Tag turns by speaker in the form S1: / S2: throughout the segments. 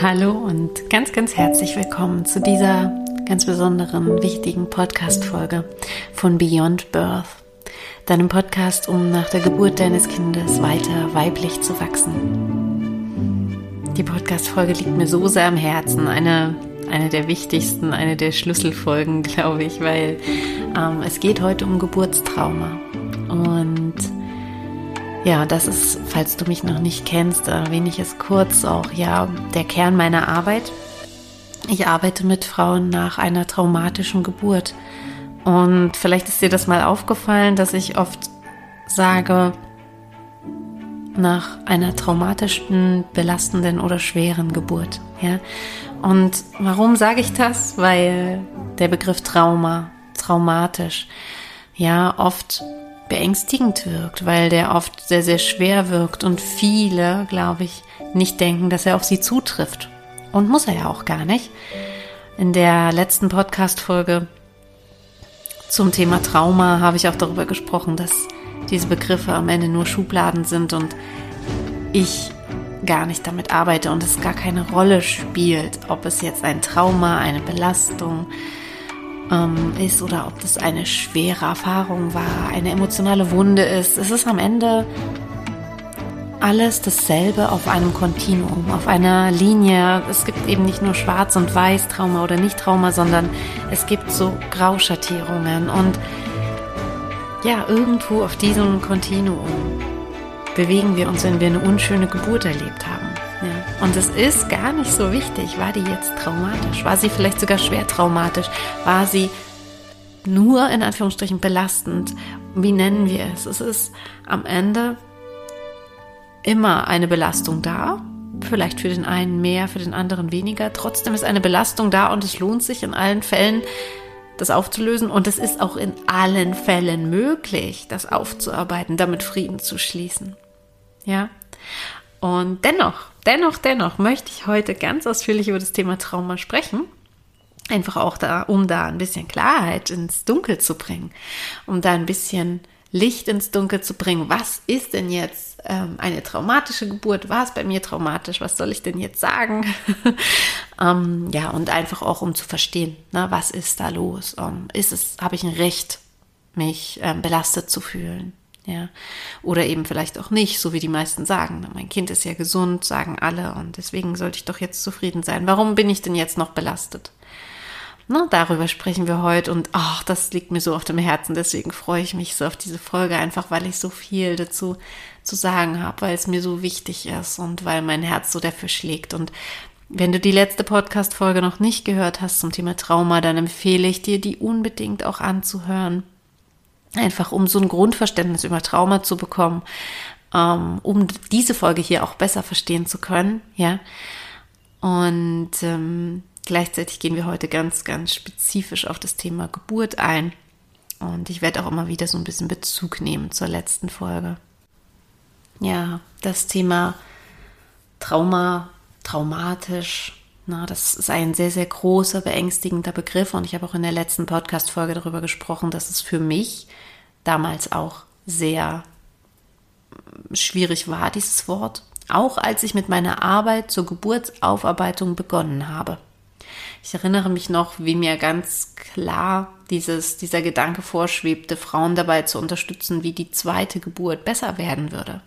S1: Hallo und ganz, ganz herzlich willkommen zu dieser ganz besonderen, wichtigen Podcast-Folge von Beyond Birth, deinem Podcast, um nach der Geburt deines Kindes weiter weiblich zu wachsen. Die Podcast-Folge liegt mir so sehr am Herzen, eine, eine der wichtigsten, eine der Schlüsselfolgen, glaube ich, weil ähm, es geht heute um Geburtstrauma und ja, das ist, falls du mich noch nicht kennst, erwähne ich es kurz auch, ja, der Kern meiner Arbeit. Ich arbeite mit Frauen nach einer traumatischen Geburt. Und vielleicht ist dir das mal aufgefallen, dass ich oft sage, nach einer traumatischen, belastenden oder schweren Geburt. Ja? Und warum sage ich das? Weil der Begriff Trauma, traumatisch, ja, oft beängstigend wirkt, weil der oft sehr, sehr schwer wirkt und viele, glaube ich, nicht denken, dass er auf sie zutrifft. Und muss er ja auch gar nicht. In der letzten Podcast-Folge zum Thema Trauma habe ich auch darüber gesprochen, dass diese Begriffe am Ende nur Schubladen sind und ich gar nicht damit arbeite und es gar keine Rolle spielt, ob es jetzt ein Trauma, eine Belastung, ähm, ist oder ob das eine schwere Erfahrung war, eine emotionale Wunde ist. Es ist am Ende alles dasselbe auf einem Kontinuum, auf einer Linie. Es gibt eben nicht nur Schwarz und Weiß, Trauma oder nicht Trauma, sondern es gibt so Grauschattierungen. Und ja, irgendwo auf diesem Kontinuum bewegen wir uns, wenn wir eine unschöne Geburt erlebt haben. Und es ist gar nicht so wichtig, war die jetzt traumatisch? War sie vielleicht sogar schwer traumatisch? War sie nur in Anführungsstrichen belastend? Wie nennen wir es? Es ist am Ende immer eine Belastung da. Vielleicht für den einen mehr, für den anderen weniger. Trotzdem ist eine Belastung da und es lohnt sich in allen Fällen, das aufzulösen. Und es ist auch in allen Fällen möglich, das aufzuarbeiten, damit Frieden zu schließen. Ja. Und dennoch, dennoch, dennoch möchte ich heute ganz ausführlich über das Thema Trauma sprechen. Einfach auch da, um da ein bisschen Klarheit ins Dunkel zu bringen, um da ein bisschen Licht ins Dunkel zu bringen. Was ist denn jetzt ähm, eine traumatische Geburt? War es bei mir traumatisch? Was soll ich denn jetzt sagen? ähm, ja, und einfach auch, um zu verstehen, ne, was ist da los? Ähm, ist es, habe ich ein Recht, mich ähm, belastet zu fühlen? Ja. Oder eben vielleicht auch nicht, so wie die meisten sagen. Mein Kind ist ja gesund, sagen alle, und deswegen sollte ich doch jetzt zufrieden sein. Warum bin ich denn jetzt noch belastet? Na, darüber sprechen wir heute und ach, das liegt mir so auf dem Herzen. Deswegen freue ich mich so auf diese Folge, einfach weil ich so viel dazu zu sagen habe, weil es mir so wichtig ist und weil mein Herz so dafür schlägt. Und wenn du die letzte Podcast-Folge noch nicht gehört hast zum Thema Trauma, dann empfehle ich dir, die unbedingt auch anzuhören. Einfach um so ein Grundverständnis über Trauma zu bekommen, ähm, um diese Folge hier auch besser verstehen zu können, ja. Und ähm, gleichzeitig gehen wir heute ganz, ganz spezifisch auf das Thema Geburt ein. Und ich werde auch immer wieder so ein bisschen Bezug nehmen zur letzten Folge. Ja, das Thema Trauma, traumatisch, na, das ist ein sehr, sehr großer, beängstigender Begriff und ich habe auch in der letzten Podcast-Folge darüber gesprochen, dass es für mich damals auch sehr schwierig war, dieses Wort. Auch als ich mit meiner Arbeit zur Geburtsaufarbeitung begonnen habe. Ich erinnere mich noch, wie mir ganz klar dieses, dieser Gedanke vorschwebte, Frauen dabei zu unterstützen, wie die zweite Geburt besser werden würde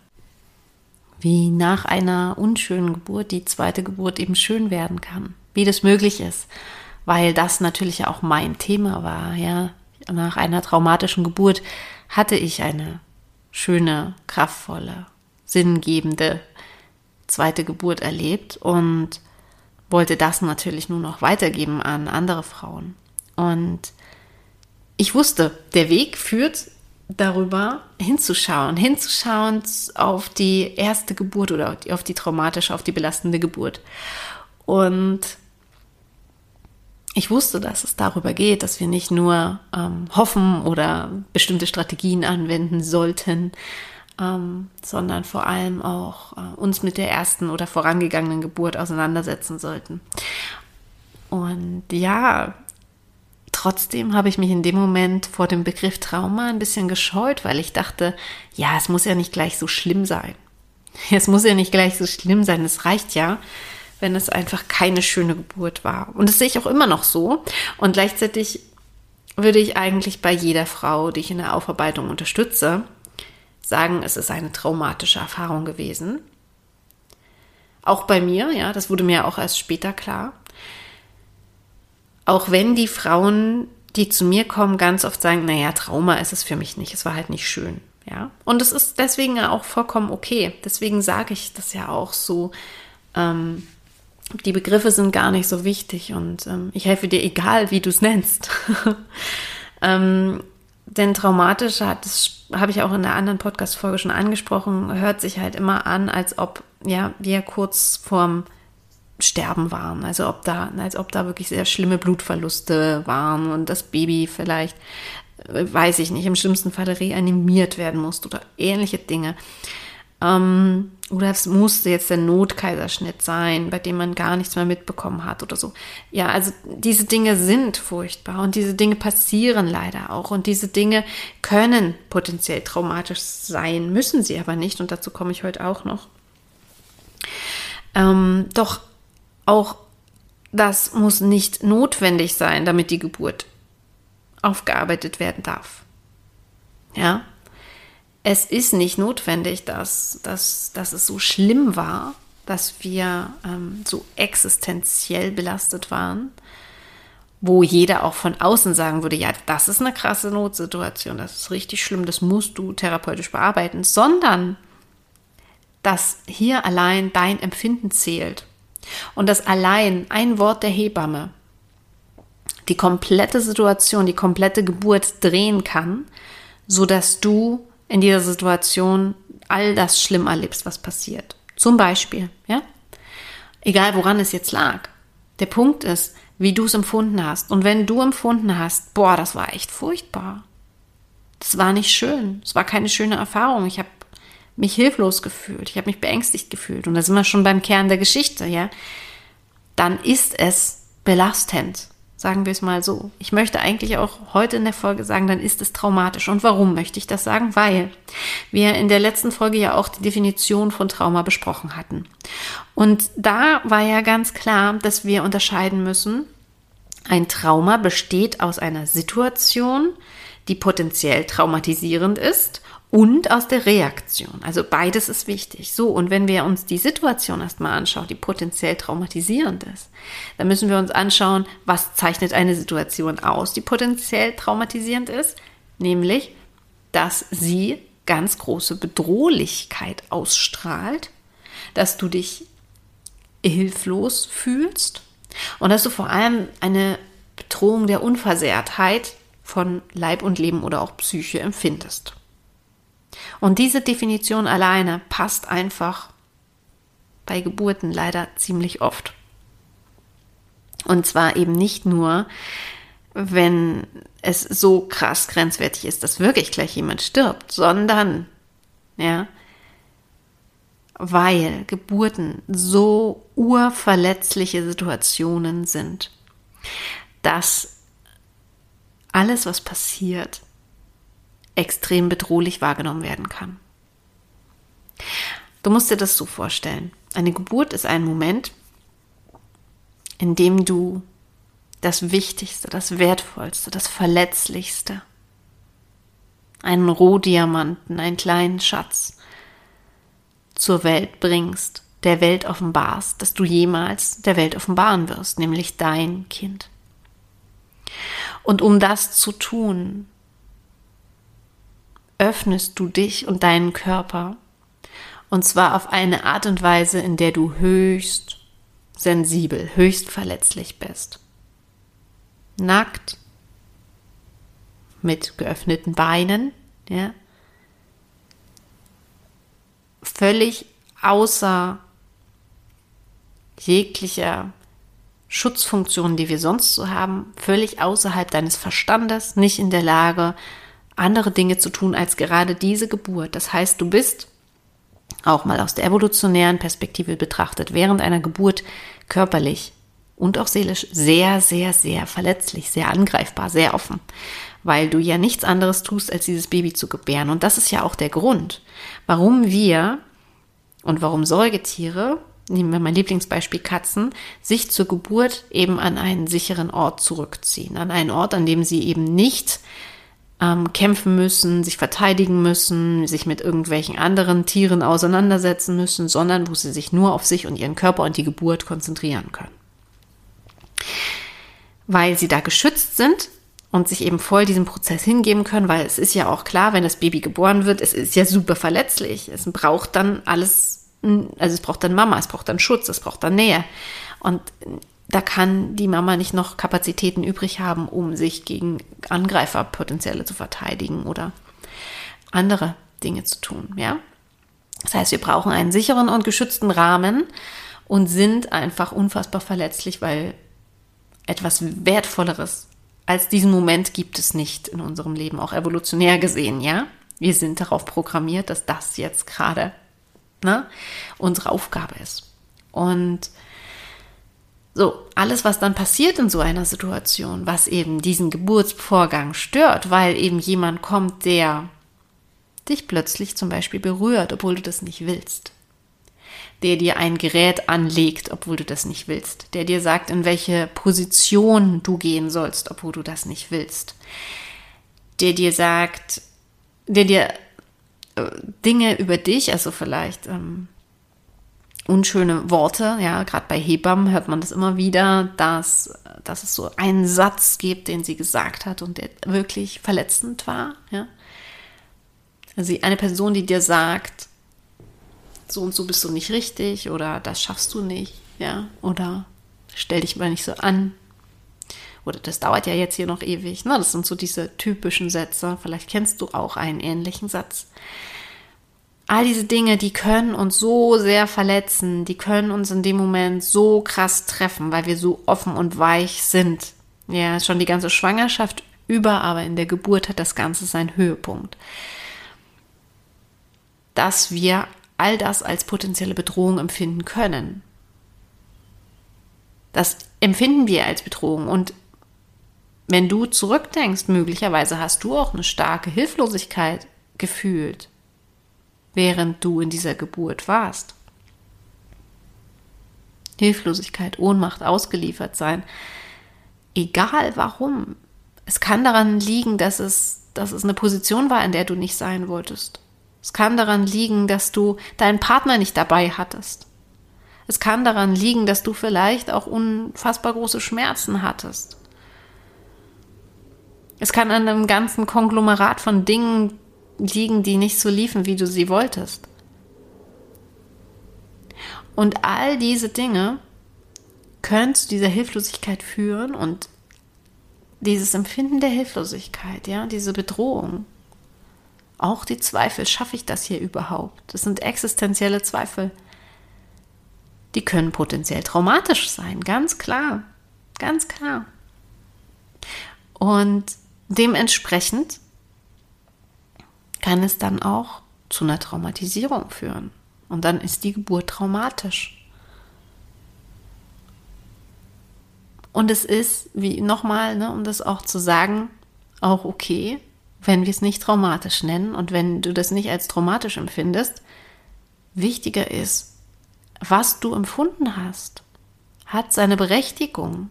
S1: wie nach einer unschönen Geburt die zweite Geburt eben schön werden kann, wie das möglich ist, weil das natürlich auch mein Thema war, ja. Nach einer traumatischen Geburt hatte ich eine schöne, kraftvolle, sinngebende zweite Geburt erlebt und wollte das natürlich nur noch weitergeben an andere Frauen. Und ich wusste, der Weg führt darüber hinzuschauen, hinzuschauen auf die erste Geburt oder auf die traumatische, auf die belastende Geburt. Und ich wusste, dass es darüber geht, dass wir nicht nur ähm, hoffen oder bestimmte Strategien anwenden sollten, ähm, sondern vor allem auch äh, uns mit der ersten oder vorangegangenen Geburt auseinandersetzen sollten. Und ja, Trotzdem habe ich mich in dem Moment vor dem Begriff Trauma ein bisschen gescheut, weil ich dachte, ja, es muss ja nicht gleich so schlimm sein. Es muss ja nicht gleich so schlimm sein. Es reicht ja, wenn es einfach keine schöne Geburt war. Und das sehe ich auch immer noch so. Und gleichzeitig würde ich eigentlich bei jeder Frau, die ich in der Aufarbeitung unterstütze, sagen, es ist eine traumatische Erfahrung gewesen. Auch bei mir, ja, das wurde mir auch erst später klar. Auch wenn die Frauen, die zu mir kommen, ganz oft sagen, naja, Trauma ist es für mich nicht, es war halt nicht schön. Ja, und es ist deswegen auch vollkommen okay. Deswegen sage ich das ja auch so. Ähm, die Begriffe sind gar nicht so wichtig und ähm, ich helfe dir, egal wie du es nennst. ähm, denn traumatisch das habe ich auch in der anderen Podcast-Folge schon angesprochen, hört sich halt immer an, als ob ja, wir kurz vorm Sterben waren. Also ob da, als ob da wirklich sehr schlimme Blutverluste waren und das Baby vielleicht weiß ich nicht, im schlimmsten Falle reanimiert werden musste oder ähnliche Dinge. Ähm, oder es musste jetzt der Notkaiserschnitt sein, bei dem man gar nichts mehr mitbekommen hat oder so. Ja, also diese Dinge sind furchtbar und diese Dinge passieren leider auch und diese Dinge können potenziell traumatisch sein, müssen sie aber nicht und dazu komme ich heute auch noch. Ähm, doch auch das muss nicht notwendig sein, damit die Geburt aufgearbeitet werden darf. Ja, es ist nicht notwendig, dass, dass, dass es so schlimm war, dass wir ähm, so existenziell belastet waren, wo jeder auch von außen sagen würde, ja, das ist eine krasse Notsituation, das ist richtig schlimm, das musst du therapeutisch bearbeiten, sondern dass hier allein dein Empfinden zählt und dass allein ein Wort der Hebamme die komplette Situation, die komplette Geburt drehen kann, so dass du in dieser Situation all das schlimm erlebst, was passiert. Zum Beispiel, ja? Egal woran es jetzt lag. Der Punkt ist, wie du es empfunden hast. Und wenn du empfunden hast, boah, das war echt furchtbar. Das war nicht schön. Es war keine schöne Erfahrung. Ich habe mich hilflos gefühlt. Ich habe mich beängstigt gefühlt. Und da sind wir schon beim Kern der Geschichte, ja? Dann ist es belastend. Sagen wir es mal so. Ich möchte eigentlich auch heute in der Folge sagen, dann ist es traumatisch. Und warum möchte ich das sagen? Weil wir in der letzten Folge ja auch die Definition von Trauma besprochen hatten. Und da war ja ganz klar, dass wir unterscheiden müssen. Ein Trauma besteht aus einer Situation, die potenziell traumatisierend ist und aus der Reaktion. Also beides ist wichtig. So, und wenn wir uns die Situation erstmal anschauen, die potenziell traumatisierend ist, dann müssen wir uns anschauen, was zeichnet eine Situation aus, die potenziell traumatisierend ist, nämlich, dass sie ganz große Bedrohlichkeit ausstrahlt, dass du dich hilflos fühlst und dass du vor allem eine Bedrohung der Unversehrtheit von Leib und Leben oder auch Psyche empfindest. Und diese Definition alleine passt einfach bei Geburten leider ziemlich oft. Und zwar eben nicht nur, wenn es so krass grenzwertig ist, dass wirklich gleich jemand stirbt, sondern, ja, weil Geburten so urverletzliche Situationen sind, dass alles, was passiert, extrem bedrohlich wahrgenommen werden kann. Du musst dir das so vorstellen. Eine Geburt ist ein Moment, in dem du das Wichtigste, das Wertvollste, das Verletzlichste, einen Rohdiamanten, einen kleinen Schatz zur Welt bringst, der Welt offenbarst, dass du jemals der Welt offenbaren wirst, nämlich dein Kind. Und um das zu tun, öffnest du dich und deinen Körper. Und zwar auf eine Art und Weise, in der du höchst sensibel, höchst verletzlich bist. Nackt, mit geöffneten Beinen, ja. Völlig außer jeglicher Schutzfunktion, die wir sonst so haben, völlig außerhalb deines Verstandes, nicht in der Lage, andere Dinge zu tun als gerade diese Geburt. Das heißt, du bist auch mal aus der evolutionären Perspektive betrachtet, während einer Geburt körperlich und auch seelisch sehr, sehr, sehr verletzlich, sehr angreifbar, sehr offen, weil du ja nichts anderes tust, als dieses Baby zu gebären. Und das ist ja auch der Grund, warum wir und warum Säugetiere nehmen wir mein Lieblingsbeispiel Katzen, sich zur Geburt eben an einen sicheren Ort zurückziehen. An einen Ort, an dem sie eben nicht ähm, kämpfen müssen, sich verteidigen müssen, sich mit irgendwelchen anderen Tieren auseinandersetzen müssen, sondern wo sie sich nur auf sich und ihren Körper und die Geburt konzentrieren können. Weil sie da geschützt sind und sich eben voll diesem Prozess hingeben können, weil es ist ja auch klar, wenn das Baby geboren wird, es ist ja super verletzlich. Es braucht dann alles, also es braucht dann Mama, es braucht dann Schutz, es braucht dann Nähe. Und da kann die Mama nicht noch Kapazitäten übrig haben, um sich gegen Angreifer potenzielle zu verteidigen oder andere Dinge zu tun, ja? Das heißt, wir brauchen einen sicheren und geschützten Rahmen und sind einfach unfassbar verletzlich, weil etwas Wertvolleres als diesen Moment gibt es nicht in unserem Leben, auch evolutionär gesehen, ja? Wir sind darauf programmiert, dass das jetzt gerade ne, unsere Aufgabe ist. Und so, alles, was dann passiert in so einer Situation, was eben diesen Geburtsvorgang stört, weil eben jemand kommt, der dich plötzlich zum Beispiel berührt, obwohl du das nicht willst. Der dir ein Gerät anlegt, obwohl du das nicht willst. Der dir sagt, in welche Position du gehen sollst, obwohl du das nicht willst. Der dir sagt, der dir äh, Dinge über dich, also vielleicht ähm, unschöne Worte, ja, gerade bei Hebammen hört man das immer wieder, dass, dass es so einen Satz gibt, den sie gesagt hat und der wirklich verletzend war, ja. Also eine Person, die dir sagt, so und so bist du nicht richtig oder das schaffst du nicht, ja, oder stell dich mal nicht so an. Oder das dauert ja jetzt hier noch ewig. Ne? Das sind so diese typischen Sätze. Vielleicht kennst du auch einen ähnlichen Satz. All diese Dinge, die können uns so sehr verletzen, die können uns in dem Moment so krass treffen, weil wir so offen und weich sind. Ja, schon die ganze Schwangerschaft über, aber in der Geburt hat das Ganze seinen Höhepunkt. Dass wir all das als potenzielle Bedrohung empfinden können. Das empfinden wir als Bedrohung. Und wenn du zurückdenkst, möglicherweise hast du auch eine starke Hilflosigkeit gefühlt während du in dieser Geburt warst. Hilflosigkeit, Ohnmacht, ausgeliefert sein. Egal warum. Es kann daran liegen, dass es, dass es eine Position war, in der du nicht sein wolltest. Es kann daran liegen, dass du deinen Partner nicht dabei hattest. Es kann daran liegen, dass du vielleicht auch unfassbar große Schmerzen hattest. Es kann an einem ganzen Konglomerat von Dingen liegen, die nicht so liefen, wie du sie wolltest. Und all diese Dinge können zu dieser Hilflosigkeit führen und dieses Empfinden der Hilflosigkeit, ja, diese Bedrohung, auch die Zweifel, schaffe ich das hier überhaupt? Das sind existenzielle Zweifel. Die können potenziell traumatisch sein, ganz klar, ganz klar. Und dementsprechend kann es dann auch zu einer Traumatisierung führen. Und dann ist die Geburt traumatisch. Und es ist, wie nochmal, ne, um das auch zu sagen, auch okay, wenn wir es nicht traumatisch nennen und wenn du das nicht als traumatisch empfindest. Wichtiger ist, was du empfunden hast, hat seine Berechtigung.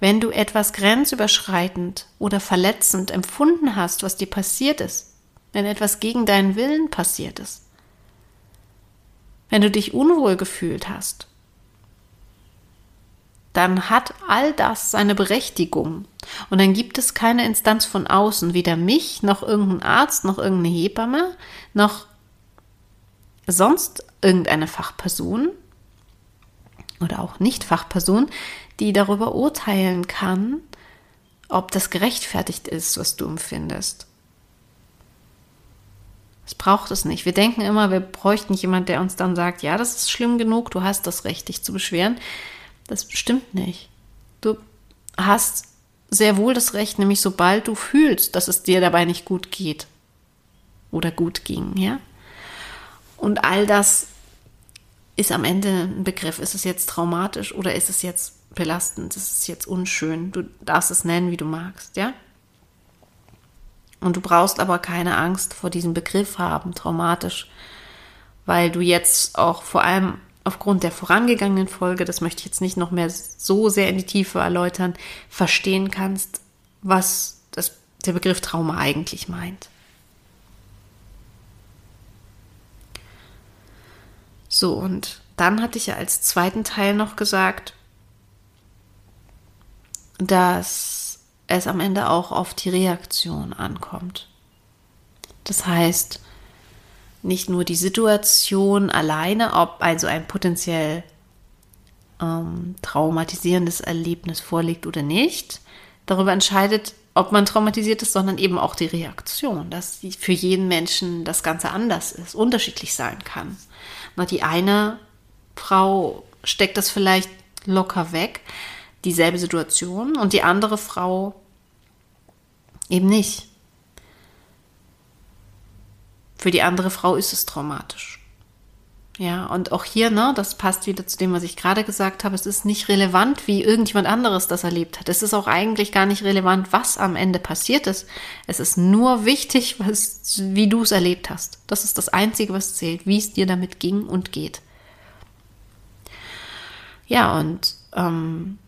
S1: Wenn du etwas grenzüberschreitend oder verletzend empfunden hast, was dir passiert ist, wenn etwas gegen deinen Willen passiert ist, wenn du dich unwohl gefühlt hast, dann hat all das seine Berechtigung. Und dann gibt es keine Instanz von außen, weder mich, noch irgendein Arzt, noch irgendeine Hebamme, noch sonst irgendeine Fachperson oder auch Nicht-Fachperson, die darüber urteilen kann, ob das gerechtfertigt ist, was du empfindest. Das braucht es nicht. Wir denken immer, wir bräuchten jemand, der uns dann sagt, ja, das ist schlimm genug, du hast das Recht, dich zu beschweren. Das stimmt nicht. Du hast sehr wohl das Recht, nämlich sobald du fühlst, dass es dir dabei nicht gut geht oder gut ging, ja. Und all das ist am Ende ein Begriff. Ist es jetzt traumatisch oder ist es jetzt belastend, das ist jetzt unschön. Du darfst es nennen, wie du magst, ja? Und du brauchst aber keine Angst vor diesem Begriff haben, traumatisch, weil du jetzt auch vor allem aufgrund der vorangegangenen Folge, das möchte ich jetzt nicht noch mehr so sehr in die Tiefe erläutern, verstehen kannst, was das, der Begriff Trauma eigentlich meint. So, und dann hatte ich ja als zweiten Teil noch gesagt, dass es am Ende auch auf die Reaktion ankommt. Das heißt, nicht nur die Situation alleine, ob also ein potenziell ähm, traumatisierendes Erlebnis vorliegt oder nicht, darüber entscheidet, ob man traumatisiert ist, sondern eben auch die Reaktion, dass für jeden Menschen das Ganze anders ist, unterschiedlich sein kann. Na, die eine Frau steckt das vielleicht locker weg, dieselbe Situation, und die andere Frau eben nicht. Für die andere Frau ist es traumatisch. Ja, und auch hier, ne, das passt wieder zu dem, was ich gerade gesagt habe. Es ist nicht relevant, wie irgendjemand anderes das erlebt hat. Es ist auch eigentlich gar nicht relevant, was am Ende passiert ist. Es ist nur wichtig, was, wie du es erlebt hast. Das ist das Einzige, was zählt, wie es dir damit ging und geht. Ja, und ähm,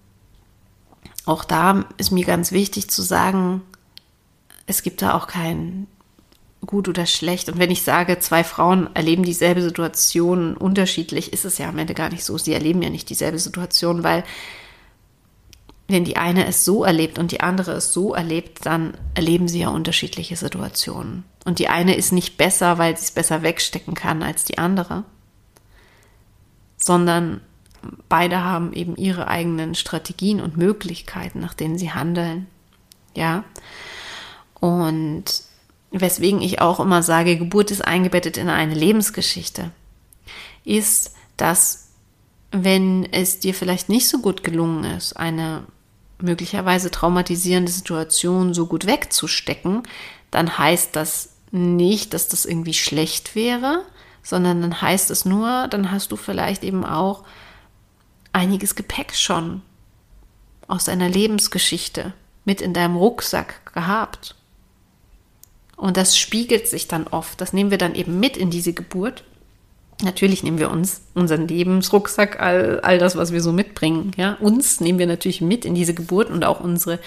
S1: auch da ist mir ganz wichtig zu sagen, es gibt da auch kein gut oder schlecht. Und wenn ich sage, zwei Frauen erleben dieselbe Situation unterschiedlich, ist es ja am Ende gar nicht so. Sie erleben ja nicht dieselbe Situation, weil wenn die eine es so erlebt und die andere es so erlebt, dann erleben sie ja unterschiedliche Situationen. Und die eine ist nicht besser, weil sie es besser wegstecken kann als die andere, sondern beide haben eben ihre eigenen Strategien und Möglichkeiten, nach denen sie handeln. Ja. Und weswegen ich auch immer sage, Geburt ist eingebettet in eine Lebensgeschichte, ist, dass wenn es dir vielleicht nicht so gut gelungen ist, eine möglicherweise traumatisierende Situation so gut wegzustecken, dann heißt das nicht, dass das irgendwie schlecht wäre, sondern dann heißt es nur, dann hast du vielleicht eben auch einiges Gepäck schon aus deiner Lebensgeschichte mit in deinem Rucksack gehabt. Und das spiegelt sich dann oft. Das nehmen wir dann eben mit in diese Geburt. Natürlich nehmen wir uns unseren Lebensrucksack, all, all das, was wir so mitbringen. Ja, uns nehmen wir natürlich mit in diese Geburt und auch unsere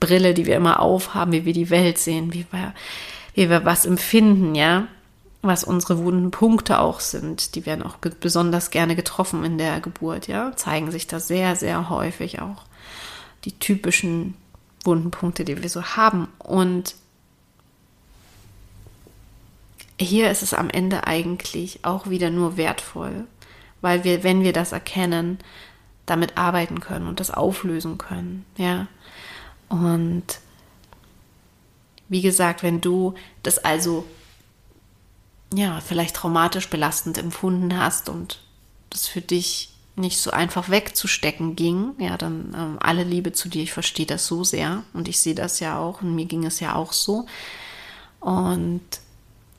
S1: Brille, die wir immer aufhaben, wie wir die Welt sehen, wie wir, wie wir was empfinden, ja, was unsere wunden Punkte auch sind. Die werden auch besonders gerne getroffen in der Geburt, ja, zeigen sich da sehr, sehr häufig auch die typischen wunden Punkte, die wir so haben. Und hier ist es am Ende eigentlich auch wieder nur wertvoll, weil wir, wenn wir das erkennen, damit arbeiten können und das auflösen können, ja. Und wie gesagt, wenn du das also ja, vielleicht traumatisch belastend empfunden hast und das für dich nicht so einfach wegzustecken ging, ja, dann ähm, alle Liebe zu dir, ich verstehe das so sehr und ich sehe das ja auch und mir ging es ja auch so. Und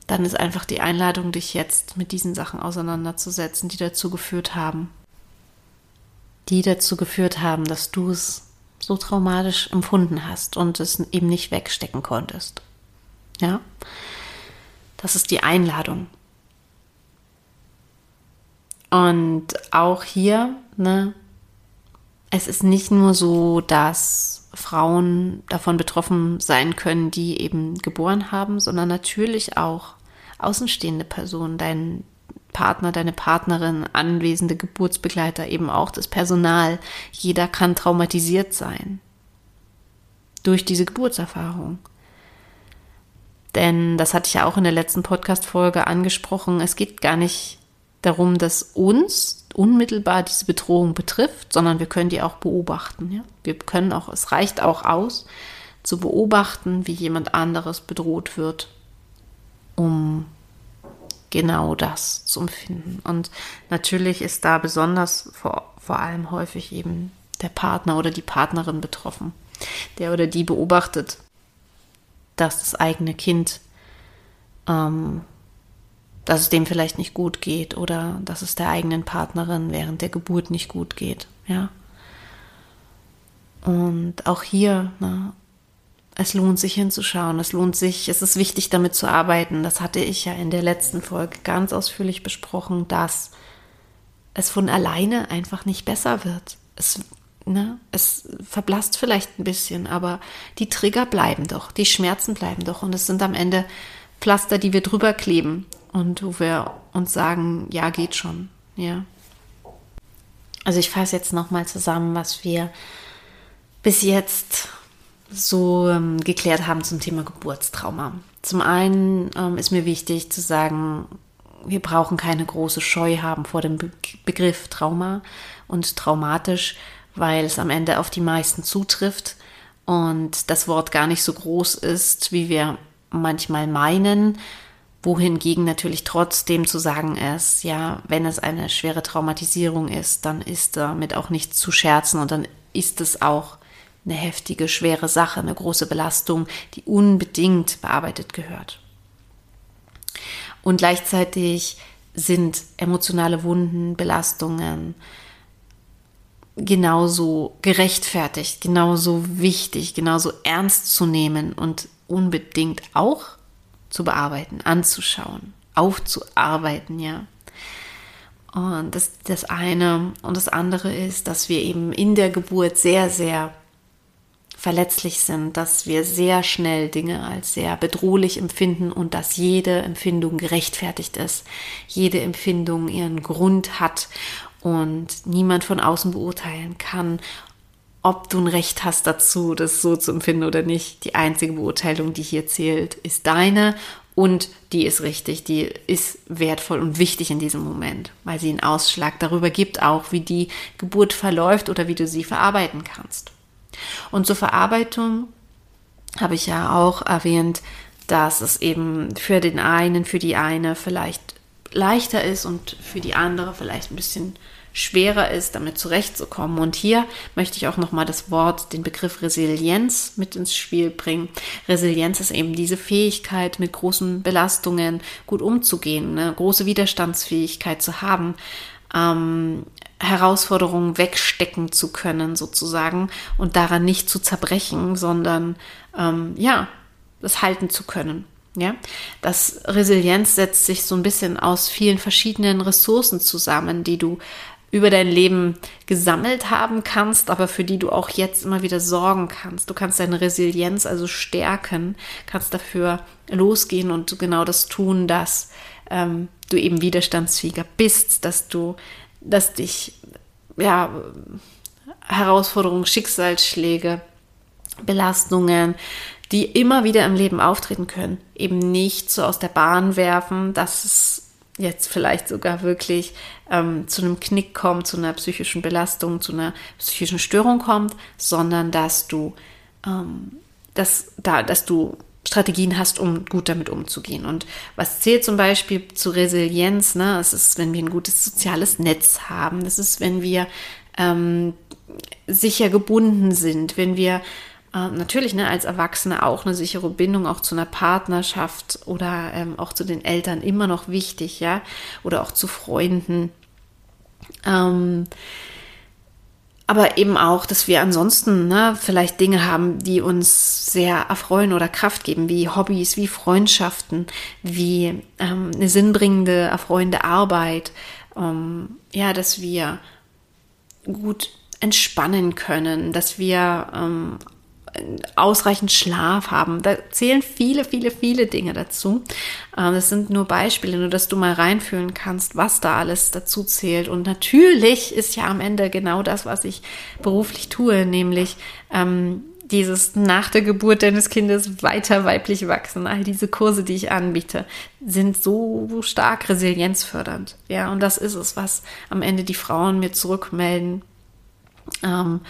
S1: dann ist einfach die Einladung, dich jetzt mit diesen Sachen auseinanderzusetzen, die dazu geführt haben. Die dazu geführt haben, dass du es so traumatisch empfunden hast und es eben nicht wegstecken konntest. Ja? Das ist die Einladung. Und auch hier, ne, es ist nicht nur so, dass Frauen davon betroffen sein können, die eben geboren haben, sondern natürlich auch außenstehende Personen, dein Partner, deine Partnerin, anwesende Geburtsbegleiter, eben auch das Personal. Jeder kann traumatisiert sein durch diese Geburtserfahrung. Denn das hatte ich ja auch in der letzten Podcast-Folge angesprochen. Es geht gar nicht darum, dass uns unmittelbar diese Bedrohung betrifft, sondern wir können die auch beobachten. Ja? Wir können auch, es reicht auch aus, zu beobachten, wie jemand anderes bedroht wird um genau das zu empfinden. Und natürlich ist da besonders vor, vor allem häufig eben der Partner oder die Partnerin betroffen, der oder die beobachtet, dass das eigene Kind, ähm, dass es dem vielleicht nicht gut geht oder dass es der eigenen Partnerin während der Geburt nicht gut geht, ja. Und auch hier, ne, es lohnt sich hinzuschauen, es lohnt sich, es ist wichtig damit zu arbeiten. Das hatte ich ja in der letzten Folge ganz ausführlich besprochen, dass es von alleine einfach nicht besser wird. Es, ne, es verblasst vielleicht ein bisschen, aber die Trigger bleiben doch, die Schmerzen bleiben doch und es sind am Ende Pflaster, die wir drüber kleben und wo wir uns sagen, ja, geht schon, ja. Also ich fasse jetzt nochmal zusammen, was wir bis jetzt so ähm, geklärt haben zum Thema Geburtstrauma. Zum einen ähm, ist mir wichtig zu sagen, wir brauchen keine große Scheu haben vor dem Be Begriff Trauma und traumatisch, weil es am Ende auf die meisten zutrifft und das Wort gar nicht so groß ist, wie wir manchmal meinen, wohingegen natürlich trotzdem zu sagen ist, ja, wenn es eine schwere Traumatisierung ist, dann ist damit auch nicht zu scherzen und dann ist es auch eine heftige, schwere Sache, eine große Belastung, die unbedingt bearbeitet gehört. Und gleichzeitig sind emotionale Wunden, Belastungen genauso gerechtfertigt, genauso wichtig, genauso ernst zu nehmen und unbedingt auch zu bearbeiten, anzuschauen, aufzuarbeiten, ja. Und das, das eine und das andere ist, dass wir eben in der Geburt sehr, sehr verletzlich sind, dass wir sehr schnell Dinge als sehr bedrohlich empfinden und dass jede Empfindung gerechtfertigt ist, jede Empfindung ihren Grund hat und niemand von außen beurteilen kann, ob du ein Recht hast dazu, das so zu empfinden oder nicht. Die einzige Beurteilung, die hier zählt, ist deine und die ist richtig, die ist wertvoll und wichtig in diesem Moment, weil sie einen Ausschlag darüber gibt, auch wie die Geburt verläuft oder wie du sie verarbeiten kannst. Und zur Verarbeitung habe ich ja auch erwähnt, dass es eben für den einen, für die eine vielleicht leichter ist und für die andere vielleicht ein bisschen schwerer ist, damit zurechtzukommen. Und hier möchte ich auch nochmal das Wort, den Begriff Resilienz mit ins Spiel bringen. Resilienz ist eben diese Fähigkeit, mit großen Belastungen gut umzugehen, eine große Widerstandsfähigkeit zu haben, ähm, Herausforderungen wegstecken zu können, sozusagen, und daran nicht zu zerbrechen, sondern ähm, ja, das halten zu können. Ja, das Resilienz setzt sich so ein bisschen aus vielen verschiedenen Ressourcen zusammen, die du über dein Leben gesammelt haben kannst, aber für die du auch jetzt immer wieder sorgen kannst. Du kannst deine Resilienz also stärken, kannst dafür losgehen und genau das tun, dass ähm, du eben widerstandsfähiger bist, dass du dass dich, ja, Herausforderungen, Schicksalsschläge, Belastungen, die immer wieder im Leben auftreten können, eben nicht so aus der Bahn werfen, dass es jetzt vielleicht sogar wirklich ähm, zu einem Knick kommt, zu einer psychischen Belastung, zu einer psychischen Störung kommt, sondern dass du, ähm, dass, da, dass du Strategien hast, um gut damit umzugehen. Und was zählt zum Beispiel zu Resilienz? Ne? Es ist, wenn wir ein gutes soziales Netz haben. Das ist, wenn wir ähm, sicher gebunden sind, wenn wir äh, natürlich ne, als Erwachsene auch eine sichere Bindung auch zu einer Partnerschaft oder ähm, auch zu den Eltern immer noch wichtig, ja, oder auch zu Freunden. Ähm, aber eben auch, dass wir ansonsten ne, vielleicht Dinge haben, die uns sehr erfreuen oder Kraft geben, wie Hobbys, wie Freundschaften, wie ähm, eine sinnbringende, erfreuende Arbeit. Ähm, ja, dass wir gut entspannen können, dass wir ähm, ausreichend Schlaf haben. Da zählen viele, viele, viele Dinge dazu. Ähm, das sind nur Beispiele, nur dass du mal reinfühlen kannst, was da alles dazu zählt. Und natürlich ist ja am Ende genau das, was ich beruflich tue, nämlich ähm, dieses nach der Geburt deines Kindes weiter weiblich wachsen. All diese Kurse, die ich anbiete, sind so stark resilienzfördernd. Ja, und das ist es, was am Ende die Frauen mir zurückmelden. Ähm,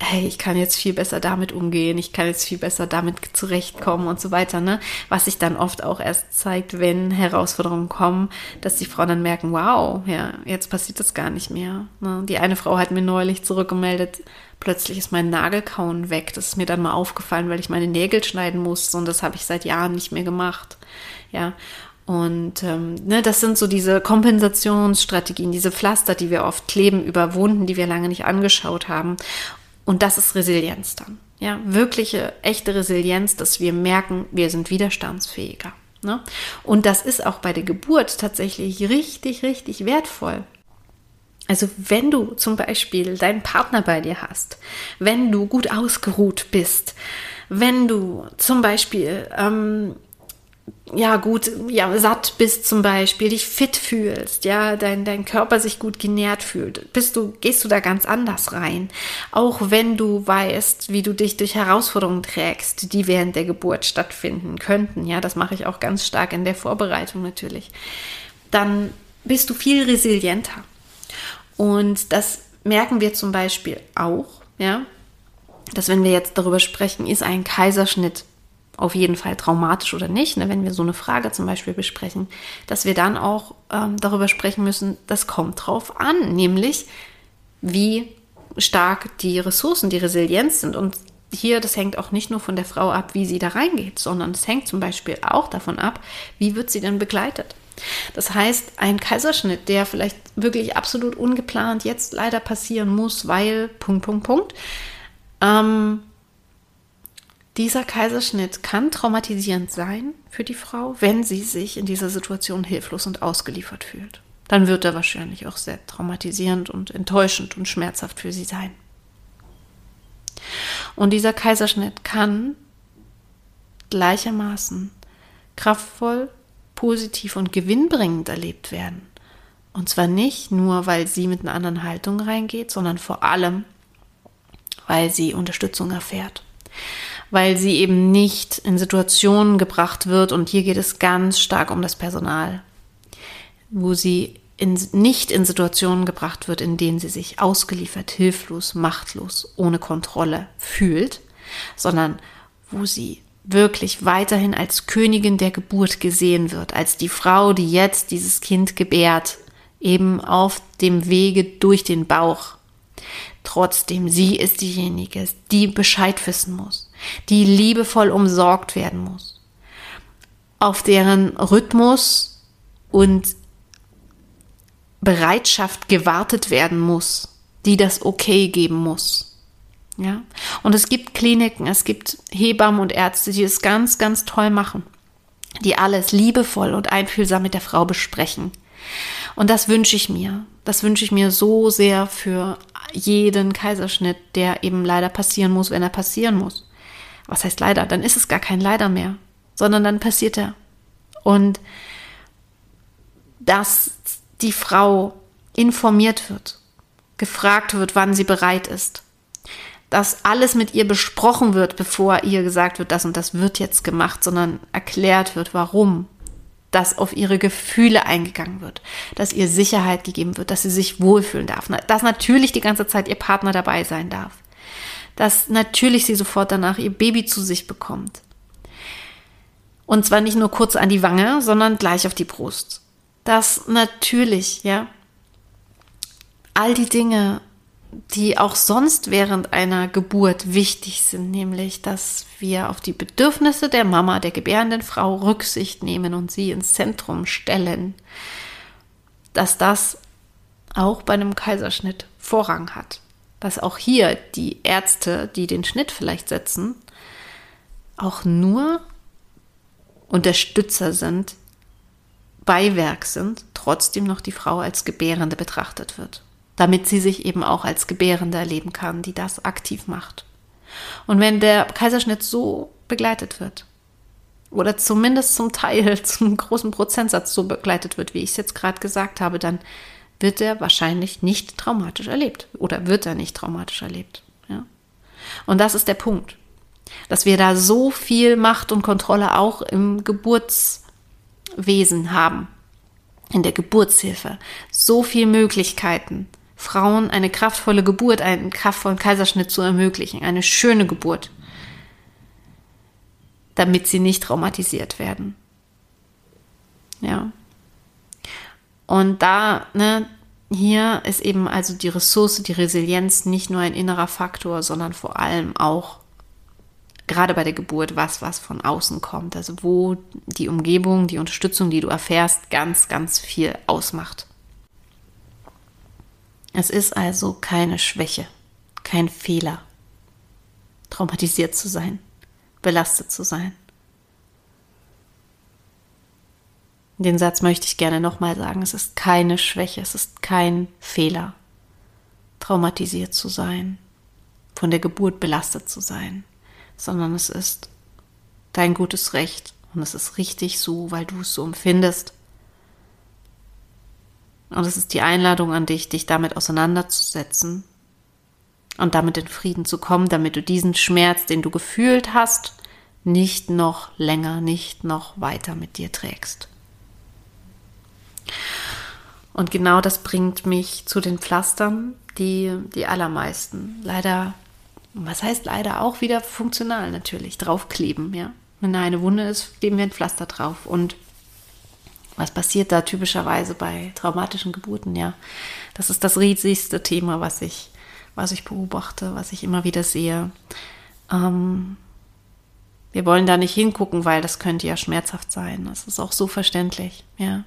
S1: hey, ich kann jetzt viel besser damit umgehen, ich kann jetzt viel besser damit zurechtkommen und so weiter, ne? Was sich dann oft auch erst zeigt, wenn Herausforderungen kommen, dass die Frauen dann merken, wow, ja, jetzt passiert das gar nicht mehr. Ne? Die eine Frau hat mir neulich zurückgemeldet, plötzlich ist mein Nagelkauen weg. Das ist mir dann mal aufgefallen, weil ich meine Nägel schneiden musste und das habe ich seit Jahren nicht mehr gemacht. Ja, und ähm, ne, das sind so diese Kompensationsstrategien, diese Pflaster, die wir oft kleben über Wunden, die wir lange nicht angeschaut haben. Und das ist Resilienz dann. Ja, wirkliche, echte Resilienz, dass wir merken, wir sind widerstandsfähiger. Ne? Und das ist auch bei der Geburt tatsächlich richtig, richtig wertvoll. Also wenn du zum Beispiel deinen Partner bei dir hast, wenn du gut ausgeruht bist, wenn du zum Beispiel ähm, ja gut, ja satt bist zum Beispiel, dich fit fühlst, ja dein dein Körper sich gut genährt fühlt, bist du gehst du da ganz anders rein. Auch wenn du weißt, wie du dich durch Herausforderungen trägst, die während der Geburt stattfinden könnten, ja, das mache ich auch ganz stark in der Vorbereitung natürlich. Dann bist du viel resilienter. Und das merken wir zum Beispiel auch, ja, dass wenn wir jetzt darüber sprechen, ist ein Kaiserschnitt auf jeden Fall traumatisch oder nicht, ne, wenn wir so eine Frage zum Beispiel besprechen, dass wir dann auch ähm, darüber sprechen müssen, das kommt drauf an, nämlich wie stark die Ressourcen, die Resilienz sind. Und hier, das hängt auch nicht nur von der Frau ab, wie sie da reingeht, sondern es hängt zum Beispiel auch davon ab, wie wird sie denn begleitet. Das heißt, ein Kaiserschnitt, der vielleicht wirklich absolut ungeplant jetzt leider passieren muss, weil Punkt, Punkt, Punkt. Ähm, dieser Kaiserschnitt kann traumatisierend sein für die Frau, wenn sie sich in dieser Situation hilflos und ausgeliefert fühlt. Dann wird er wahrscheinlich auch sehr traumatisierend und enttäuschend und schmerzhaft für sie sein. Und dieser Kaiserschnitt kann gleichermaßen kraftvoll positiv und gewinnbringend erlebt werden. Und zwar nicht nur, weil sie mit einer anderen Haltung reingeht, sondern vor allem, weil sie Unterstützung erfährt. Weil sie eben nicht in Situationen gebracht wird, und hier geht es ganz stark um das Personal, wo sie in, nicht in Situationen gebracht wird, in denen sie sich ausgeliefert, hilflos, machtlos, ohne Kontrolle fühlt, sondern wo sie wirklich weiterhin als Königin der Geburt gesehen wird, als die Frau, die jetzt dieses Kind gebärt, eben auf dem Wege durch den Bauch. Trotzdem, sie ist diejenige, die Bescheid wissen muss, die liebevoll umsorgt werden muss, auf deren Rhythmus und Bereitschaft gewartet werden muss, die das Okay geben muss. Ja. Und es gibt Kliniken, es gibt Hebammen und Ärzte, die es ganz, ganz toll machen, die alles liebevoll und einfühlsam mit der Frau besprechen. Und das wünsche ich mir. Das wünsche ich mir so sehr für jeden Kaiserschnitt, der eben leider passieren muss, wenn er passieren muss. Was heißt leider? Dann ist es gar kein Leider mehr, sondern dann passiert er. Und dass die Frau informiert wird, gefragt wird, wann sie bereit ist, dass alles mit ihr besprochen wird, bevor ihr gesagt wird, das und das wird jetzt gemacht, sondern erklärt wird, warum, dass auf ihre Gefühle eingegangen wird, dass ihr Sicherheit gegeben wird, dass sie sich wohlfühlen darf, dass natürlich die ganze Zeit ihr Partner dabei sein darf, dass natürlich sie sofort danach ihr Baby zu sich bekommt. Und zwar nicht nur kurz an die Wange, sondern gleich auf die Brust. Dass natürlich, ja, all die Dinge die auch sonst während einer Geburt wichtig sind, nämlich dass wir auf die Bedürfnisse der Mama, der gebärenden Frau Rücksicht nehmen und sie ins Zentrum stellen, dass das auch bei einem Kaiserschnitt Vorrang hat. Dass auch hier die Ärzte, die den Schnitt vielleicht setzen, auch nur Unterstützer sind, Beiwerk sind, trotzdem noch die Frau als Gebärende betrachtet wird damit sie sich eben auch als Gebärende erleben kann, die das aktiv macht. Und wenn der Kaiserschnitt so begleitet wird, oder zumindest zum Teil, zum großen Prozentsatz so begleitet wird, wie ich es jetzt gerade gesagt habe, dann wird er wahrscheinlich nicht traumatisch erlebt oder wird er nicht traumatisch erlebt. Ja? Und das ist der Punkt, dass wir da so viel Macht und Kontrolle auch im Geburtswesen haben, in der Geburtshilfe, so viele Möglichkeiten, Frauen eine kraftvolle Geburt, einen kraftvollen Kaiserschnitt zu ermöglichen, eine schöne Geburt, damit sie nicht traumatisiert werden. Ja. Und da, ne, hier ist eben also die Ressource, die Resilienz nicht nur ein innerer Faktor, sondern vor allem auch gerade bei der Geburt was, was von außen kommt. Also wo die Umgebung, die Unterstützung, die du erfährst, ganz, ganz viel ausmacht. Es ist also keine Schwäche, kein Fehler. traumatisiert zu sein, belastet zu sein. Den Satz möchte ich gerne nochmal sagen. Es ist keine Schwäche, es ist kein Fehler, traumatisiert zu sein, von der Geburt belastet zu sein, sondern es ist dein gutes Recht und es ist richtig so, weil du es so empfindest. Und es ist die Einladung an dich, dich damit auseinanderzusetzen und damit in Frieden zu kommen, damit du diesen Schmerz, den du gefühlt hast, nicht noch länger, nicht noch weiter mit dir trägst. Und genau das bringt mich zu den Pflastern, die die allermeisten leider, was heißt leider auch wieder funktional natürlich, draufkleben, ja. Wenn da eine Wunde ist, kleben wir ein Pflaster drauf. Und was passiert da typischerweise bei traumatischen Geburten? Ja, das ist das riesigste Thema, was ich, was ich beobachte, was ich immer wieder sehe. Ähm, wir wollen da nicht hingucken, weil das könnte ja schmerzhaft sein. Das ist auch so verständlich, ja.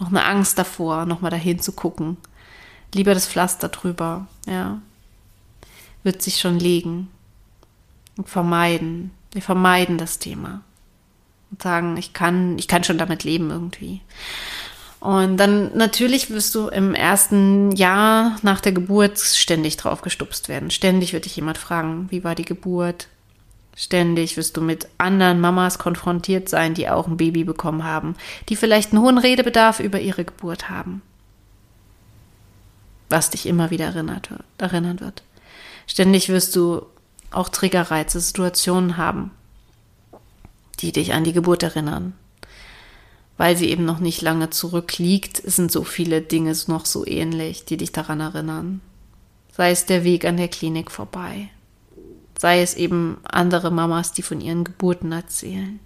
S1: Noch eine Angst davor, nochmal dahin zu gucken. Lieber das Pflaster drüber, ja. Wird sich schon legen. Und vermeiden. Wir vermeiden das Thema und sagen, ich kann, ich kann schon damit leben irgendwie. Und dann natürlich wirst du im ersten Jahr nach der Geburt ständig drauf gestupst werden. Ständig wird dich jemand fragen, wie war die Geburt? Ständig wirst du mit anderen Mamas konfrontiert sein, die auch ein Baby bekommen haben, die vielleicht einen hohen Redebedarf über ihre Geburt haben. Was dich immer wieder erinnert, erinnern wird. Ständig wirst du auch Triggerreize, Situationen haben, die dich an die Geburt erinnern. Weil sie eben noch nicht lange zurückliegt, sind so viele Dinge noch so ähnlich, die dich daran erinnern. Sei es der Weg an der Klinik vorbei, sei es eben andere Mamas, die von ihren Geburten erzählen.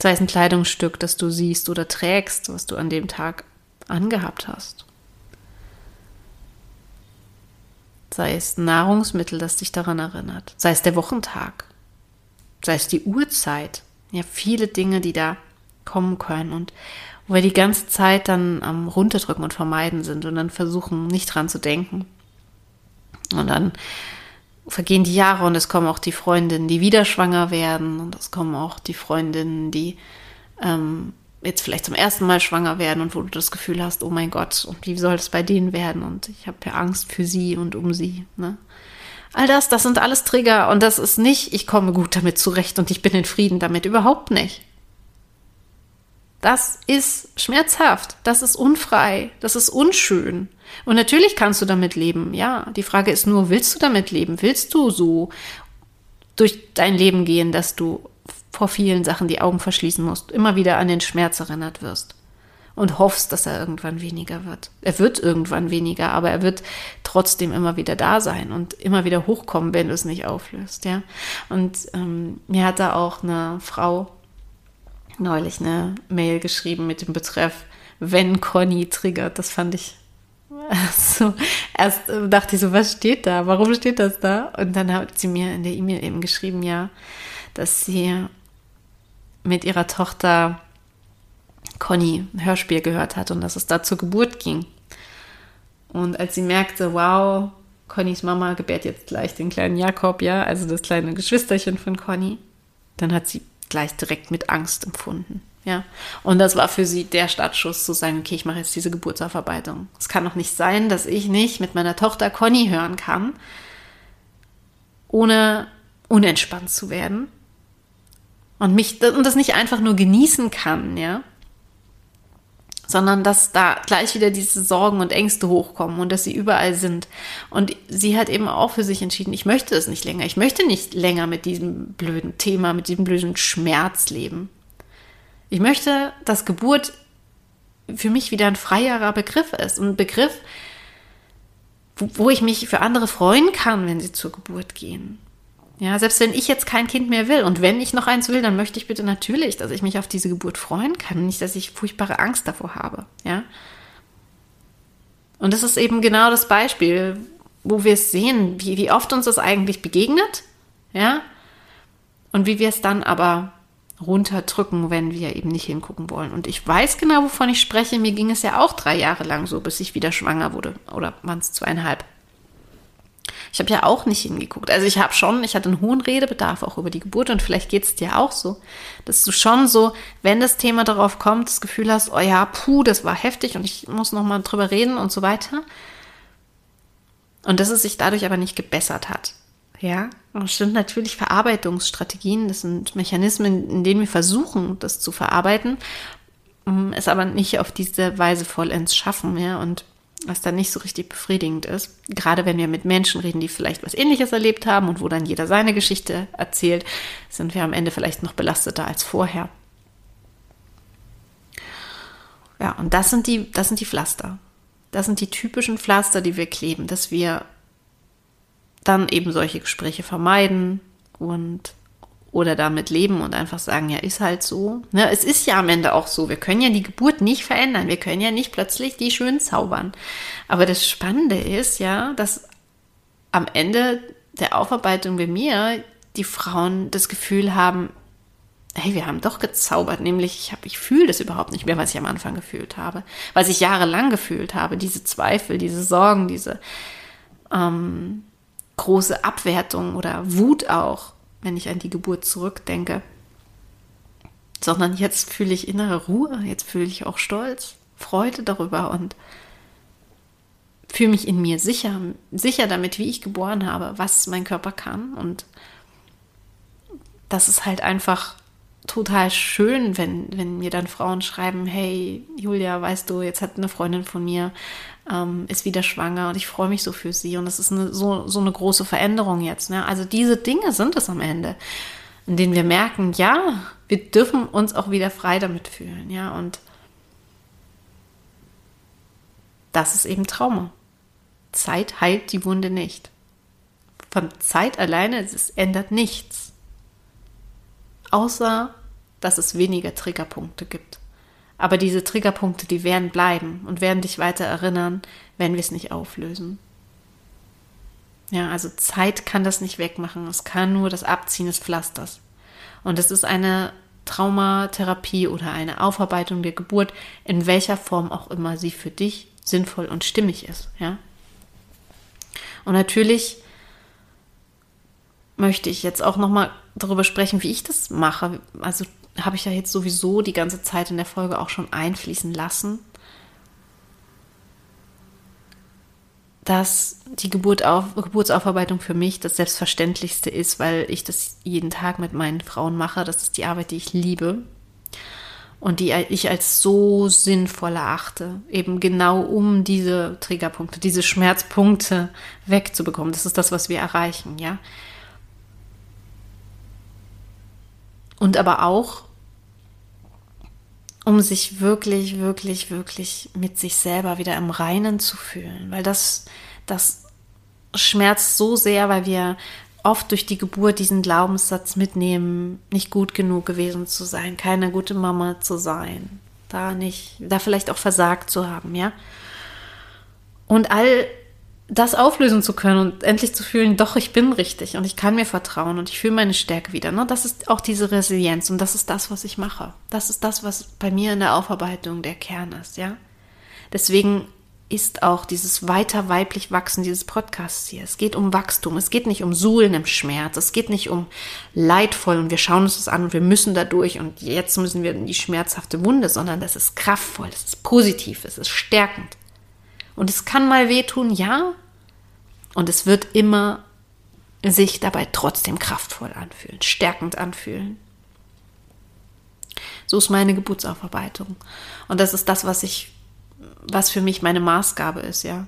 S1: Sei es ein Kleidungsstück, das du siehst oder trägst, was du an dem Tag angehabt hast. Sei es Nahrungsmittel, das dich daran erinnert. Sei es der Wochentag sei es die Uhrzeit, ja, viele Dinge, die da kommen können und wo wir die ganze Zeit dann am Runterdrücken und vermeiden sind und dann versuchen, nicht dran zu denken. Und dann vergehen die Jahre und es kommen auch die Freundinnen, die wieder schwanger werden und es kommen auch die Freundinnen, die ähm, jetzt vielleicht zum ersten Mal schwanger werden und wo du das Gefühl hast, oh mein Gott, und wie soll es bei denen werden? Und ich habe ja Angst für sie und um sie. Ne? All das, das sind alles Trigger und das ist nicht, ich komme gut damit zurecht und ich bin in Frieden damit, überhaupt nicht. Das ist schmerzhaft, das ist unfrei, das ist unschön. Und natürlich kannst du damit leben, ja. Die Frage ist nur, willst du damit leben? Willst du so durch dein Leben gehen, dass du vor vielen Sachen die Augen verschließen musst, immer wieder an den Schmerz erinnert wirst? und hoffst, dass er irgendwann weniger wird. Er wird irgendwann weniger, aber er wird trotzdem immer wieder da sein und immer wieder hochkommen, wenn du es nicht auflöst, ja. Und ähm, mir hat da auch eine Frau neulich eine Mail geschrieben mit dem Betreff, wenn Conny triggert. Das fand ich so. Erst dachte ich so, was steht da? Warum steht das da? Und dann hat sie mir in der E-Mail eben geschrieben, ja, dass sie mit ihrer Tochter Conny ein Hörspiel gehört hat und dass es da zur Geburt ging. Und als sie merkte, wow, Connys Mama gebärt jetzt gleich den kleinen Jakob, ja, also das kleine Geschwisterchen von Conny, dann hat sie gleich direkt mit Angst empfunden. Ja, und das war für sie der Startschuss zu sagen, okay, ich mache jetzt diese Geburtsaufarbeitung. Es kann doch nicht sein, dass ich nicht mit meiner Tochter Conny hören kann, ohne unentspannt zu werden und mich und das nicht einfach nur genießen kann, ja, sondern dass da gleich wieder diese Sorgen und Ängste hochkommen und dass sie überall sind. Und sie hat eben auch für sich entschieden, ich möchte es nicht länger. Ich möchte nicht länger mit diesem blöden Thema, mit diesem blöden Schmerz leben. Ich möchte, dass Geburt für mich wieder ein freierer Begriff ist. Ein Begriff, wo ich mich für andere freuen kann, wenn sie zur Geburt gehen. Ja, selbst wenn ich jetzt kein Kind mehr will und wenn ich noch eins will, dann möchte ich bitte natürlich, dass ich mich auf diese Geburt freuen kann, nicht, dass ich furchtbare Angst davor habe, ja. Und das ist eben genau das Beispiel, wo wir es sehen, wie, wie oft uns das eigentlich begegnet, ja, und wie wir es dann aber runterdrücken, wenn wir eben nicht hingucken wollen. Und ich weiß genau, wovon ich spreche. Mir ging es ja auch drei Jahre lang so, bis ich wieder schwanger wurde. Oder waren es zweieinhalb. Ich habe ja auch nicht hingeguckt. Also ich habe schon, ich hatte einen hohen Redebedarf auch über die Geburt und vielleicht geht es dir auch so, dass du schon so, wenn das Thema darauf kommt, das Gefühl hast, oh ja, puh, das war heftig und ich muss nochmal drüber reden und so weiter. Und dass es sich dadurch aber nicht gebessert hat. Ja, das sind natürlich Verarbeitungsstrategien, das sind Mechanismen, in denen wir versuchen, das zu verarbeiten, es aber nicht auf diese Weise vollends schaffen, ja, und was dann nicht so richtig befriedigend ist. Gerade wenn wir mit Menschen reden, die vielleicht was Ähnliches erlebt haben und wo dann jeder seine Geschichte erzählt, sind wir am Ende vielleicht noch belasteter als vorher. Ja, und das sind die, das sind die Pflaster. Das sind die typischen Pflaster, die wir kleben, dass wir dann eben solche Gespräche vermeiden und oder damit leben und einfach sagen, ja, ist halt so. Ne, es ist ja am Ende auch so. Wir können ja die Geburt nicht verändern. Wir können ja nicht plötzlich die schön zaubern. Aber das Spannende ist ja, dass am Ende der Aufarbeitung bei mir die Frauen das Gefühl haben, hey, wir haben doch gezaubert, nämlich ich ich fühle das überhaupt nicht mehr, was ich am Anfang gefühlt habe, was ich jahrelang gefühlt habe, diese Zweifel, diese Sorgen, diese ähm, große Abwertung oder Wut auch wenn ich an die Geburt zurückdenke, sondern jetzt fühle ich innere Ruhe, jetzt fühle ich auch Stolz, Freude darüber und fühle mich in mir sicher, sicher damit, wie ich geboren habe, was mein Körper kann. Und das ist halt einfach total schön, wenn, wenn mir dann Frauen schreiben, hey Julia, weißt du, jetzt hat eine Freundin von mir, ähm, ist wieder schwanger und ich freue mich so für sie und das ist eine, so, so eine große Veränderung jetzt. Ne? Also diese Dinge sind es am Ende, in denen wir merken, ja, wir dürfen uns auch wieder frei damit fühlen, ja, und das ist eben Trauma. Zeit heilt die Wunde nicht. Von Zeit alleine, es ändert nichts außer dass es weniger Triggerpunkte gibt. Aber diese Triggerpunkte, die werden bleiben und werden dich weiter erinnern, wenn wir es nicht auflösen. Ja, also Zeit kann das nicht wegmachen. Es kann nur das Abziehen des Pflasters. Und es ist eine Traumatherapie oder eine Aufarbeitung der Geburt, in welcher Form auch immer sie für dich sinnvoll und stimmig ist. Ja. Und natürlich möchte ich jetzt auch noch mal darüber sprechen, wie ich das mache. Also habe ich ja jetzt sowieso die ganze Zeit in der Folge auch schon einfließen lassen, dass die Geburt auf, Geburtsaufarbeitung für mich das Selbstverständlichste ist, weil ich das jeden Tag mit meinen Frauen mache. Das ist die Arbeit, die ich liebe und die ich als so sinnvoll erachte, eben genau um diese Triggerpunkte, diese Schmerzpunkte wegzubekommen. Das ist das, was wir erreichen, ja. Und aber auch, um sich wirklich, wirklich, wirklich mit sich selber wieder im Reinen zu fühlen. Weil das, das schmerzt so sehr, weil wir oft durch die Geburt diesen Glaubenssatz mitnehmen, nicht gut genug gewesen zu sein, keine gute Mama zu sein, da nicht, da vielleicht auch versagt zu haben, ja. Und all das auflösen zu können und endlich zu fühlen, doch, ich bin richtig und ich kann mir vertrauen und ich fühle meine Stärke wieder. Ne? Das ist auch diese Resilienz und das ist das, was ich mache. Das ist das, was bei mir in der Aufarbeitung der Kern ist, ja. Deswegen ist auch dieses weiter weiblich wachsen dieses Podcasts hier. Es geht um Wachstum. Es geht nicht um Suhlen im Schmerz. Es geht nicht um leidvoll und wir schauen uns das an und wir müssen da durch und jetzt müssen wir in die schmerzhafte Wunde, sondern das ist kraftvoll, das ist positiv, es ist stärkend. Und es kann mal wehtun, ja. Und es wird immer sich dabei trotzdem kraftvoll anfühlen, stärkend anfühlen. So ist meine Geburtsaufarbeitung. Und das ist das, was ich, was für mich meine Maßgabe ist, ja.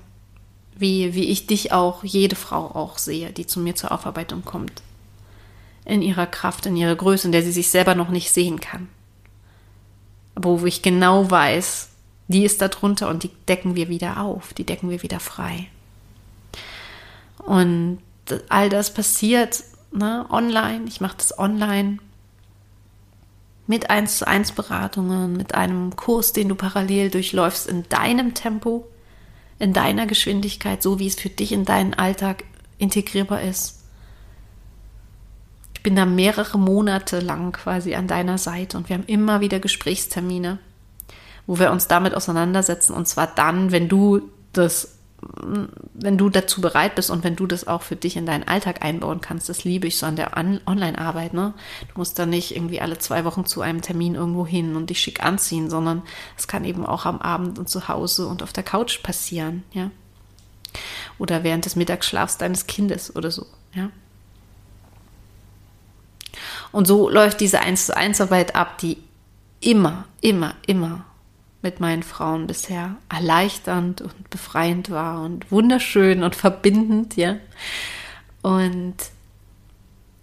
S1: Wie, wie ich dich auch, jede Frau auch sehe, die zu mir zur Aufarbeitung kommt. In ihrer Kraft, in ihrer Größe, in der sie sich selber noch nicht sehen kann. Aber wo ich genau weiß, die ist da drunter und die decken wir wieder auf, die decken wir wieder frei. Und all das passiert ne, online. Ich mache das online mit 1 zu 1 Beratungen, mit einem Kurs, den du parallel durchläufst in deinem Tempo, in deiner Geschwindigkeit, so wie es für dich in deinen Alltag integrierbar ist. Ich bin da mehrere Monate lang quasi an deiner Seite und wir haben immer wieder Gesprächstermine wo wir uns damit auseinandersetzen. Und zwar dann, wenn du das wenn du dazu bereit bist und wenn du das auch für dich in deinen Alltag einbauen kannst, das liebe ich so an der Online-Arbeit. Ne? Du musst da nicht irgendwie alle zwei Wochen zu einem Termin irgendwo hin und dich schick anziehen, sondern es kann eben auch am Abend und zu Hause und auf der Couch passieren, ja. Oder während des Mittagsschlafs deines Kindes oder so, ja. Und so läuft diese 1 zu 1 Arbeit ab, die immer, immer, immer mit meinen Frauen bisher erleichternd und befreiend war und wunderschön und verbindend, ja. Und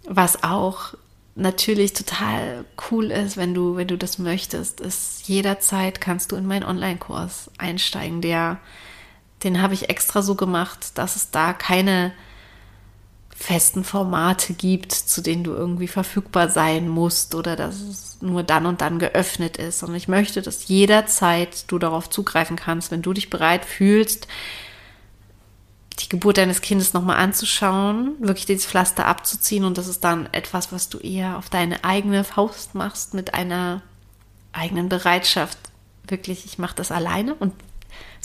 S1: was auch natürlich total cool ist, wenn du, wenn du das möchtest, ist jederzeit kannst du in meinen Online-Kurs einsteigen. Der, den habe ich extra so gemacht, dass es da keine festen Formate gibt, zu denen du irgendwie verfügbar sein musst oder dass es nur dann und dann geöffnet ist. Und ich möchte, dass jederzeit du darauf zugreifen kannst, wenn du dich bereit fühlst, die Geburt deines Kindes nochmal anzuschauen, wirklich dieses Pflaster abzuziehen und das ist dann etwas, was du eher auf deine eigene Faust machst mit einer eigenen Bereitschaft. Wirklich, ich mache das alleine und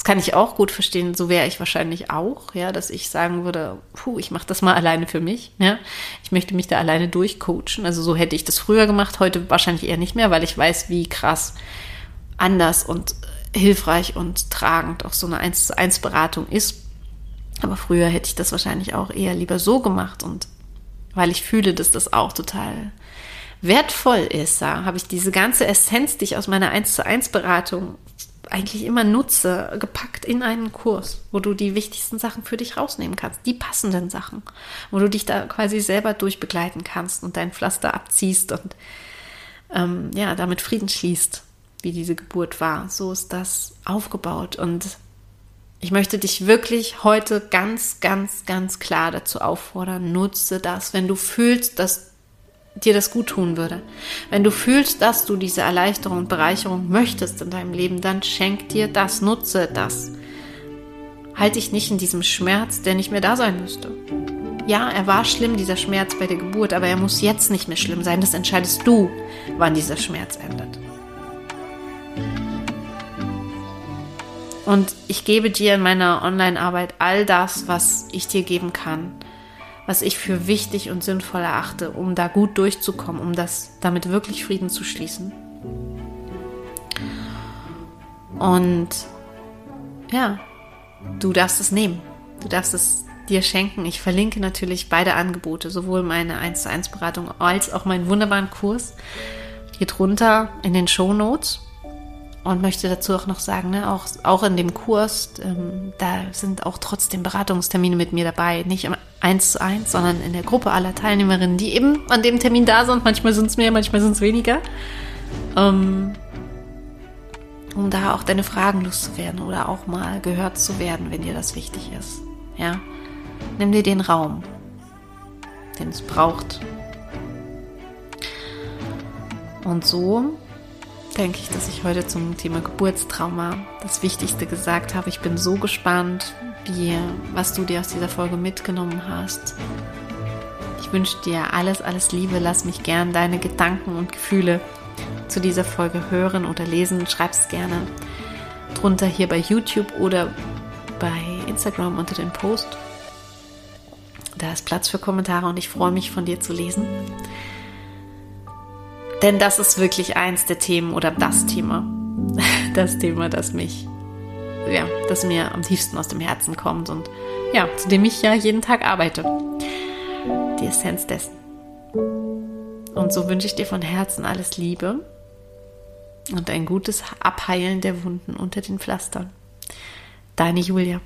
S1: das kann ich auch gut verstehen, so wäre ich wahrscheinlich auch, ja, dass ich sagen würde, puh, ich mache das mal alleine für mich, ja. Ich möchte mich da alleine durchcoachen. Also so hätte ich das früher gemacht, heute wahrscheinlich eher nicht mehr, weil ich weiß, wie krass anders und hilfreich und tragend auch so eine 1 zu 1 Beratung ist. Aber früher hätte ich das wahrscheinlich auch eher lieber so gemacht und weil ich fühle, dass das auch total wertvoll ist, habe ich diese ganze Essenz, die ich aus meiner 1 zu 1 Beratung eigentlich immer nutze, gepackt in einen Kurs, wo du die wichtigsten Sachen für dich rausnehmen kannst, die passenden Sachen, wo du dich da quasi selber durchbegleiten kannst und dein Pflaster abziehst und ähm, ja, damit Frieden schließt, wie diese Geburt war. So ist das aufgebaut und ich möchte dich wirklich heute ganz, ganz, ganz klar dazu auffordern, nutze das, wenn du fühlst, dass dir das gut tun würde. Wenn du fühlst, dass du diese Erleichterung und Bereicherung möchtest in deinem Leben, dann schenk dir das, nutze das. Halt dich nicht in diesem Schmerz, der nicht mehr da sein müsste. Ja, er war schlimm, dieser Schmerz bei der Geburt, aber er muss jetzt nicht mehr schlimm sein. Das entscheidest du, wann dieser Schmerz endet. Und ich gebe dir in meiner Online-Arbeit all das, was ich dir geben kann was ich für wichtig und sinnvoll erachte, um da gut durchzukommen, um das damit wirklich Frieden zu schließen. Und ja, du darfst es nehmen. Du darfst es dir schenken. Ich verlinke natürlich beide Angebote, sowohl meine 1 zu 1 Beratung als auch meinen wunderbaren Kurs hier drunter in den Show Notes und möchte dazu auch noch sagen, ne, auch, auch in dem Kurs, ähm, da sind auch trotzdem Beratungstermine mit mir dabei. Nicht eins zu eins, sondern in der Gruppe aller Teilnehmerinnen, die eben an dem Termin da sind. Manchmal sind es mehr, manchmal sind es weniger. Ähm, um da auch deine Fragen loszuwerden oder auch mal gehört zu werden, wenn dir das wichtig ist. Ja, nimm dir den Raum, den es braucht. Und so denke ich, dass ich heute zum Thema Geburtstrauma das Wichtigste gesagt habe. Ich bin so gespannt, wie, was du dir aus dieser Folge mitgenommen hast. Ich wünsche dir alles, alles Liebe. Lass mich gern deine Gedanken und Gefühle zu dieser Folge hören oder lesen. Schreib es gerne drunter hier bei YouTube oder bei Instagram unter dem Post. Da ist Platz für Kommentare und ich freue mich von dir zu lesen. Denn das ist wirklich eins der Themen oder das Thema. Das Thema, das mich, ja, das mir am tiefsten aus dem Herzen kommt und ja, zu dem ich ja jeden Tag arbeite. Die Essenz dessen. Und so wünsche ich dir von Herzen alles Liebe und ein gutes Abheilen der Wunden unter den Pflastern. Deine Julia.